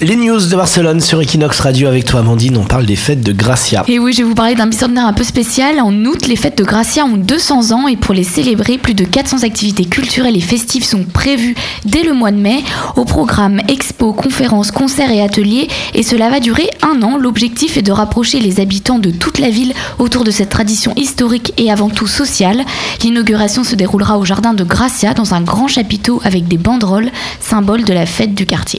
Les news de Barcelone sur Equinox Radio avec toi Amandine, on parle des fêtes de Gracia. Et oui, je vais vous parler d'un bicentenaire un peu spécial. En août, les fêtes de Gracia ont 200 ans et pour les célébrer, plus de 400 activités culturelles et festives sont prévues dès le mois de mai. Au programme expos, conférences, concerts et ateliers et cela va durer un an. L'objectif est de rapprocher les habitants de toute la ville autour de cette tradition historique et avant tout sociale. L'inauguration se déroulera au jardin de Gracia dans un grand chapiteau avec des banderoles, symbole de la fête du quartier.